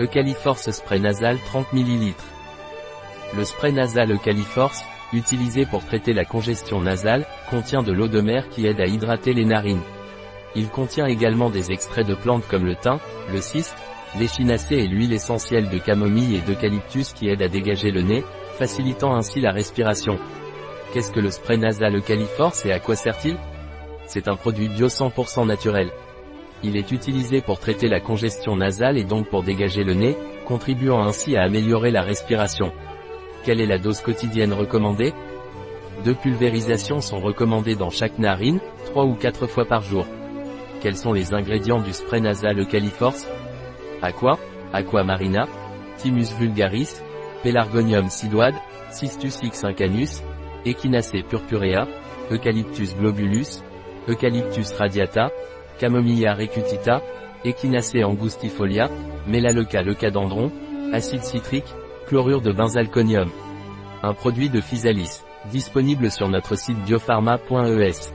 Eucaliforce spray nasal 30 ml. Le spray nasal Eucaliforce, utilisé pour traiter la congestion nasale, contient de l'eau de mer qui aide à hydrater les narines. Il contient également des extraits de plantes comme le thym, le ciste, l'échinacée et l'huile essentielle de camomille et d'eucalyptus qui aident à dégager le nez, facilitant ainsi la respiration. Qu'est-ce que le spray nasal Eucaliforce et à quoi sert-il? C'est un produit bio 100% naturel. Il est utilisé pour traiter la congestion nasale et donc pour dégager le nez, contribuant ainsi à améliorer la respiration. Quelle est la dose quotidienne recommandée? Deux pulvérisations sont recommandées dans chaque narine, 3 ou 4 fois par jour. Quels sont les ingrédients du spray nasal Eucaliforce? Aqua, Aqua marina, Thymus vulgaris, Pelargonium sidoide, Cistus x incanus, Echinacea purpurea, Eucalyptus globulus, Eucalyptus radiata, Camomilla recutita, Echinacea angustifolia, Melaleuca leucadendron, acide citrique, chlorure de benzalconium. Un produit de Physalis, disponible sur notre site biopharma.es.